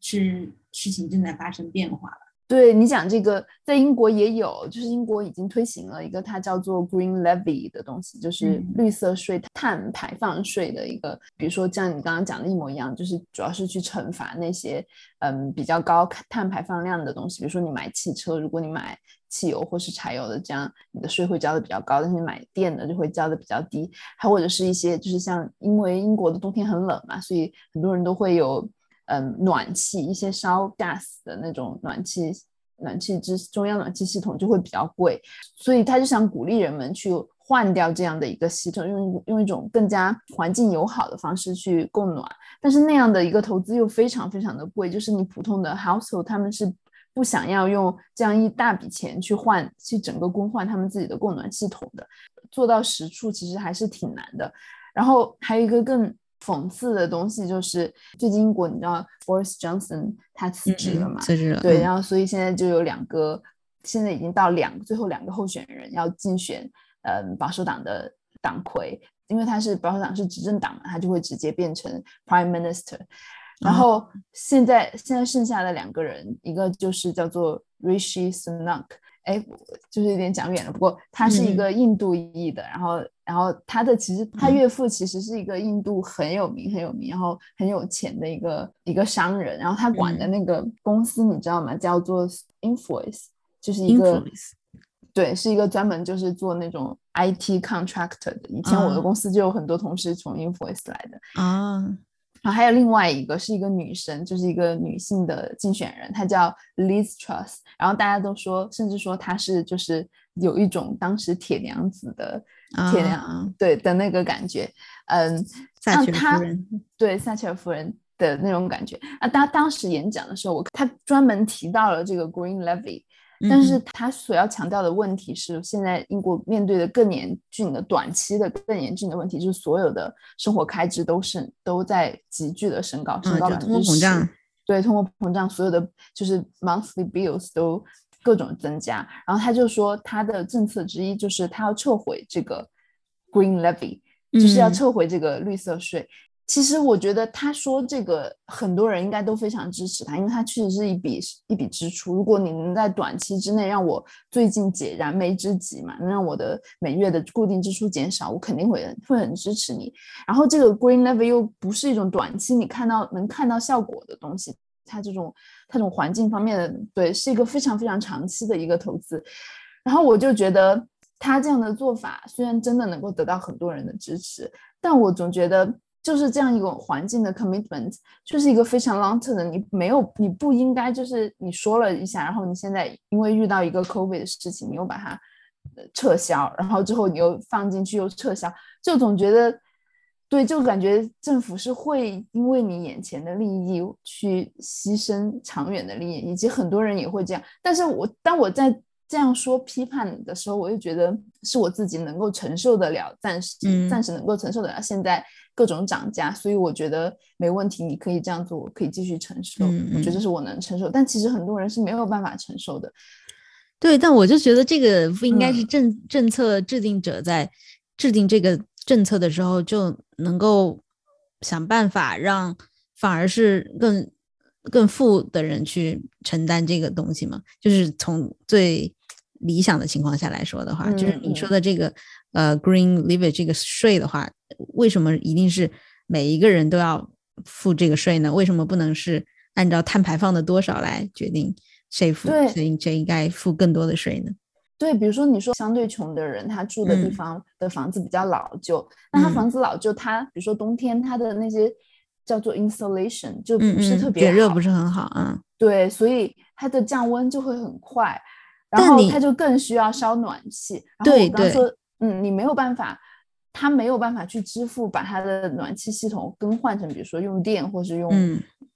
是事情正在发生变化了。对你讲这个，在英国也有，就是英国已经推行了一个它叫做 Green Levy 的东西，就是绿色税、碳排放税的一个。比如说像你刚刚讲的一模一样，就是主要是去惩罚那些嗯比较高碳排放量的东西。比如说你买汽车，如果你买汽油或是柴油的，这样你的税会交的比较高；但是你买电的就会交的比较低。还或者是一些就是像因为英国的冬天很冷嘛，所以很多人都会有。嗯，暖气一些烧 gas 的那种暖气，暖气之中央暖气系统就会比较贵，所以他就想鼓励人们去换掉这样的一个系统，用用一种更加环境友好的方式去供暖。但是那样的一个投资又非常非常的贵，就是你普通的 household 他们是不想要用这样一大笔钱去换去整个更换他们自己的供暖系统的，做到实处其实还是挺难的。然后还有一个更。讽刺的东西就是，最近英国你知道 Boris Johnson 他辞职了嘛？辞职了。对，然后所以现在就有两个，现在已经到两最后两个候选人要竞选，嗯，保守党的党魁，因为他是保守党是执政党嘛，他就会直接变成 Prime Minister。然后现在现在剩下的两个人，一个就是叫做 Rishi Sunak，哎，就是有点讲远了。不过他是一个印度裔的，然后然后他的其实他岳父其实是一个印度很有名很有名，然后很有钱的一个一个商人。然后他管的那个公司你知道吗？叫做 Invoice，就是一个对，是一个专门就是做那种 IT contractor 的。以前我的公司就有很多同事从 Invoice 来的啊。然后还有另外一个是一个女生，就是一个女性的竞选人，她叫 Liz Truss。然后大家都说，甚至说她是就是有一种当时铁娘子的铁娘对的那个感觉。嗯，撒切尔夫人对撒切尔夫人的那种感觉。啊，她当时演讲的时候，我她专门提到了这个 Green Levy。但是他所要强调的问题是，现在英国面对的更严峻的短期的更严峻的问题，就是所有的生活开支都是都在急剧的升高，升高百分之十。对，通货膨胀，所有的就是 monthly bills 都各种增加。然后他就说，他的政策之一就是他要撤回这个 green levy，就是要撤回这个绿色税。其实我觉得他说这个，很多人应该都非常支持他，因为他确实是一笔一笔支出。如果你能在短期之内让我最近解燃眉之急嘛，能让我的每月的固定支出减少，我肯定会会很支持你。然后这个 green level 又不是一种短期你看到能看到效果的东西，它这种它这种环境方面的对，是一个非常非常长期的一个投资。然后我就觉得他这样的做法虽然真的能够得到很多人的支持，但我总觉得。就是这样一个环境的 commitment，就是一个非常 long term 的。你没有，你不应该就是你说了一下，然后你现在因为遇到一个 covid 的事情，你又把它撤销，然后之后你又放进去又撤销，就总觉得，对，就感觉政府是会因为你眼前的利益去牺牲长远的利益，以及很多人也会这样。但是我当我在这样说批判的时候，我就觉得是我自己能够承受得了，暂时暂时能够承受得了现在。各种涨价，所以我觉得没问题，你可以这样做，我可以继续承受。我觉得这是我能承受，但其实很多人是没有办法承受的。对，但我就觉得这个不应该是政政策制定者在制定这个政策的时候就能够想办法让，反而是更更富的人去承担这个东西嘛？就是从最理想的情况下来说的话，就是你说的这个。呃，green levy 这个税的话，为什么一定是每一个人都要付这个税呢？为什么不能是按照碳排放的多少来决定谁付？谁谁应该付更多的税呢？对，比如说你说相对穷的人，他住的地方的房子比较老旧，那他房子老旧，他比如说冬天他的那些叫做 insulation 就不是特别好，热不是很好啊。对，所以它的降温就会很快，然后他就更需要烧暖气。对对。嗯，你没有办法，他没有办法去支付把他的暖气系统更换成，比如说用电，或是用，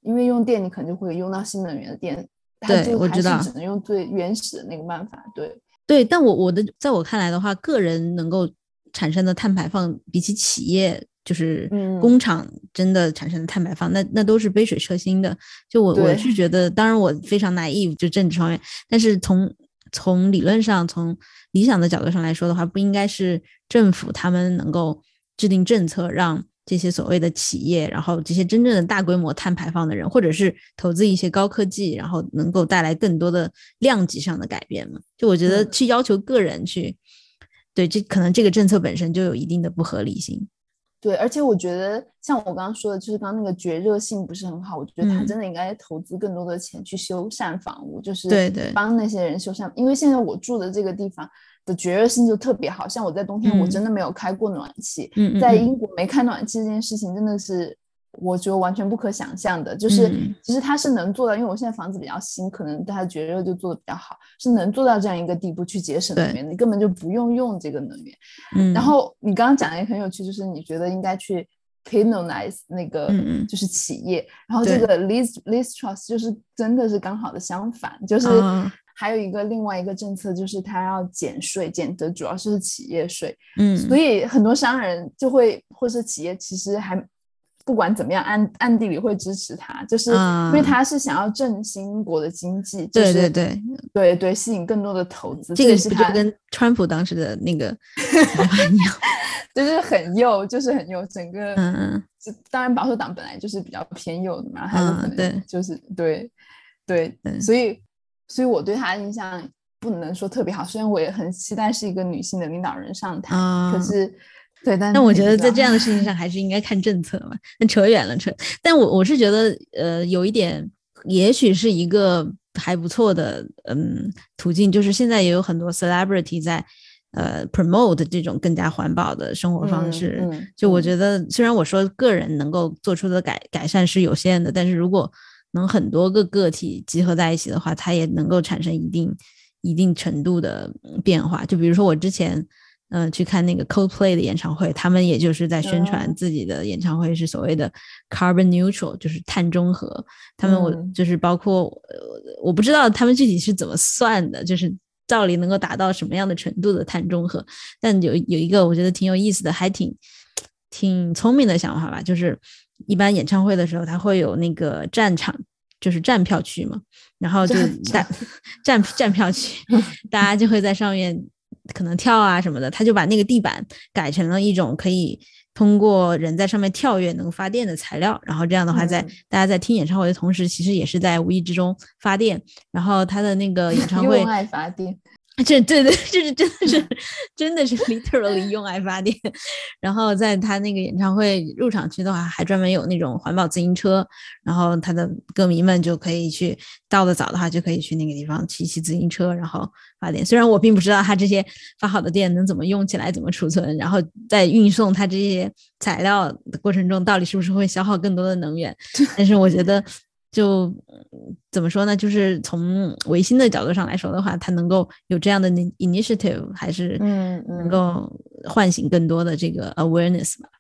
因为用电你肯定就会用到新能源的电，他就还是只能用最原始的那个办法。对对，但我我的在我看来的话，个人能够产生的碳排放，比起企业就是工厂真的产生的碳排放，那那都是杯水车薪的。就我我是觉得，当然我非常 naive，就政治方面，但是从从理论上，从理想的角度上来说的话，不应该是政府他们能够制定政策，让这些所谓的企业，然后这些真正的大规模碳排放的人，或者是投资一些高科技，然后能够带来更多的量级上的改变嘛？就我觉得去要求个人去，对，这可能这个政策本身就有一定的不合理性。对，而且我觉得像我刚刚说的，就是刚刚那个绝热性不是很好。我觉得他真的应该投资更多的钱去修缮房屋，就是对对，帮那些人修缮。因为现在我住的这个地方的绝热性就特别好，像我在冬天我真的没有开过暖气。在英国没开暖气这件事情真的是。我觉得完全不可想象的，就是其实他是能做到，因为我现在房子比较新，可能他绝热就做的比较好，是能做到这样一个地步去节省能源，你根本就不用用这个能源。嗯，然后你刚刚讲的也很有趣，就是你觉得应该去 penalize 那个就是企业，然后这个 list least trust 就是真的是刚好的相反，就是还有一个另外一个政策就是他要减税，减的主要是企业税。嗯，所以很多商人就会或是企业其实还。不管怎么样，暗暗地里会支持他，就是因为他是想要振兴英国的经济，对对对对对，吸引更多的投资。这个是他跟川普当时的那个 <laughs> 一样，<laughs> 就是很右，就是很右。整个嗯嗯，当然保守党本来就是比较偏右的嘛，他就可能就是对对，所以所以我对他的印象不能说特别好，虽然我也很期待是一个女性的领导人上台，可是。对，但但我觉得在这样的事情上 <laughs> 还是应该看政策嘛。那扯远了，扯。但我我是觉得，呃，有一点，也许是一个还不错的，嗯，途径，就是现在也有很多 celebrity 在，呃，promote 这种更加环保的生活方式。就我觉得，虽然我说个人能够做出的改改善是有限的，但是如果能很多个个体集合在一起的话，它也能够产生一定一定程度的变化。就比如说我之前。嗯，去看那个 Coldplay 的演唱会，他们也就是在宣传自己的演唱会是所谓的 carbon neutral，就是碳中和。他们我就是包括，我不知道他们具体是怎么算的，就是到底能够达到什么样的程度的碳中和。但有有一个我觉得挺有意思的，还挺挺聪明的想法吧，就是一般演唱会的时候，它会有那个站场，就是站票区嘛，然后就 <laughs> 站站站票区，<laughs> 大家就会在上面。可能跳啊什么的，他就把那个地板改成了一种可以通过人在上面跳跃能发电的材料，然后这样的话，在大家在听演唱会的同时，其实也是在无意之中发电。然后他的那个演唱会用爱发电。<laughs> 这对对，这 <laughs> 是真的是真的是 literally 用爱发电。然后在他那个演唱会入场区的话，还专门有那种环保自行车，然后他的歌迷们就可以去到的早的话，就可以去那个地方骑骑自行车，然后发电。虽然我并不知道他这些发好的电能怎么用起来，怎么储存，然后在运送他这些材料的过程中，到底是不是会消耗更多的能源，但是我觉得。就怎么说呢？就是从维新的角度上来说的话，它能够有这样的 initiative，还是嗯能够唤醒更多的这个 awareness 吧。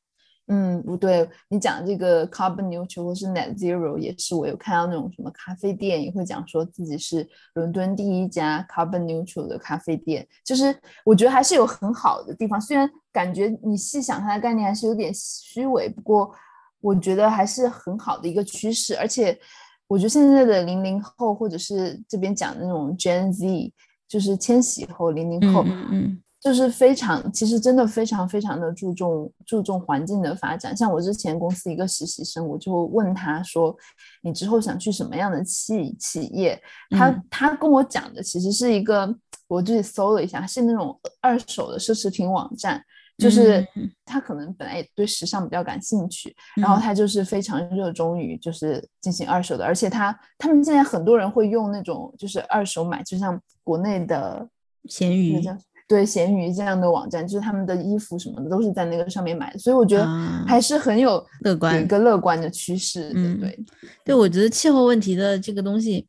嗯，不对，你讲这个 carbon neutral 或是 net zero，也是我有看到那种什么咖啡店也会讲说自己是伦敦第一家 carbon neutral 的咖啡店。就是我觉得还是有很好的地方，虽然感觉你细想它的概念还是有点虚伪，不过。我觉得还是很好的一个趋势，而且我觉得现在的零零后或者是这边讲的那种 Gen Z，就是千禧后、零零后，嗯，就是非常，其实真的非常非常的注重注重环境的发展。像我之前公司一个实习生，我就问他说：“你之后想去什么样的企企业？”他他跟我讲的其实是一个，我自己搜了一下，是那种二手的奢侈品网站。就是他可能本来也对时尚比较感兴趣，然后他就是非常热衷于就是进行二手的，而且他他们现在很多人会用那种就是二手买，就像国内的闲鱼，对闲鱼这样的网站，就是他们的衣服什么的都是在那个上面买的，所以我觉得还是很有乐观一个乐观的趋势。嗯，对，对我觉得气候问题的这个东西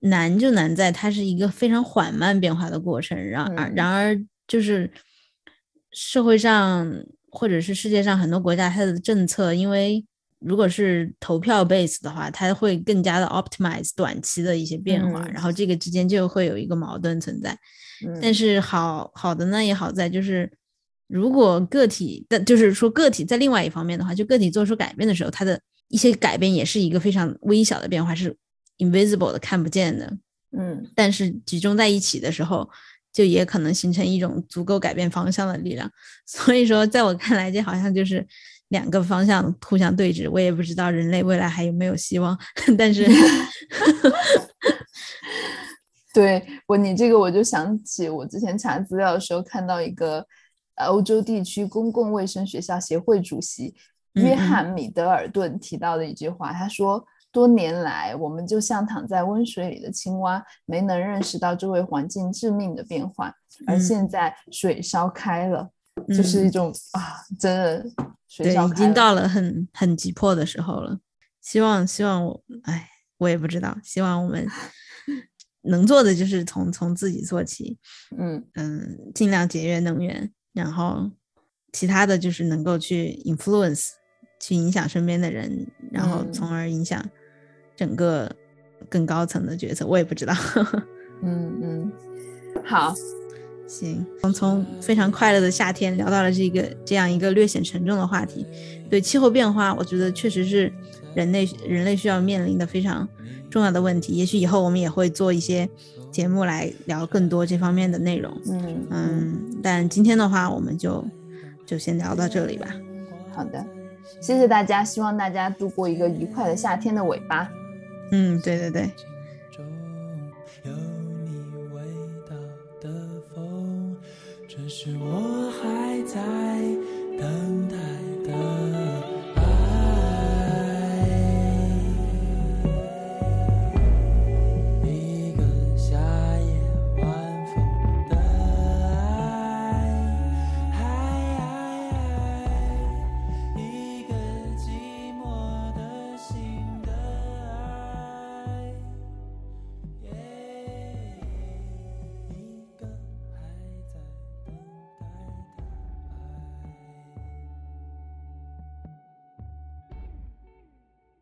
难就难在它是一个非常缓慢变化的过程，然而然而就是。社会上或者是世界上很多国家，它的政策，因为如果是投票 base 的话，它会更加的 optimize 短期的一些变化，然后这个之间就会有一个矛盾存在。但是好好的呢也好在就是，如果个体的，就是说个体在另外一方面的话，就个体做出改变的时候，它的一些改变也是一个非常微小的变化，是 invisible 的看不见的。嗯，但是集中在一起的时候。就也可能形成一种足够改变方向的力量，<laughs> 所以说，在我看来，这好像就是两个方向互相对峙。我也不知道人类未来还有没有希望，<laughs> 但是，<laughs> 对我你这个，我就想起我之前查资料的时候看到一个欧洲地区公共卫生学校协会主席约翰米德尔顿提到的一句话，他说。多年来，我们就像躺在温水里的青蛙，没能认识到周围环境致命的变化。而现在水烧开了，就是一种啊，真的水烧开了，已经到了很很急迫的时候了。希望，希望我，哎，我也不知道。希望我们 <laughs> 能做的就是从从自己做起，嗯嗯，尽量节约能源，然后其他的就是能够去 influence，去影响身边的人，然后从而影响。整个更高层的决策，我也不知道。<laughs> 嗯嗯，好，行，从从非常快乐的夏天聊到了这个这样一个略显沉重的话题。对气候变化，我觉得确实是人类人类需要面临的非常重要的问题。也许以后我们也会做一些节目来聊更多这方面的内容。嗯嗯，但今天的话，我们就就先聊到这里吧。好的，谢谢大家，希望大家度过一个愉快的夏天的尾巴。嗯对对对。有你味道的风是我还在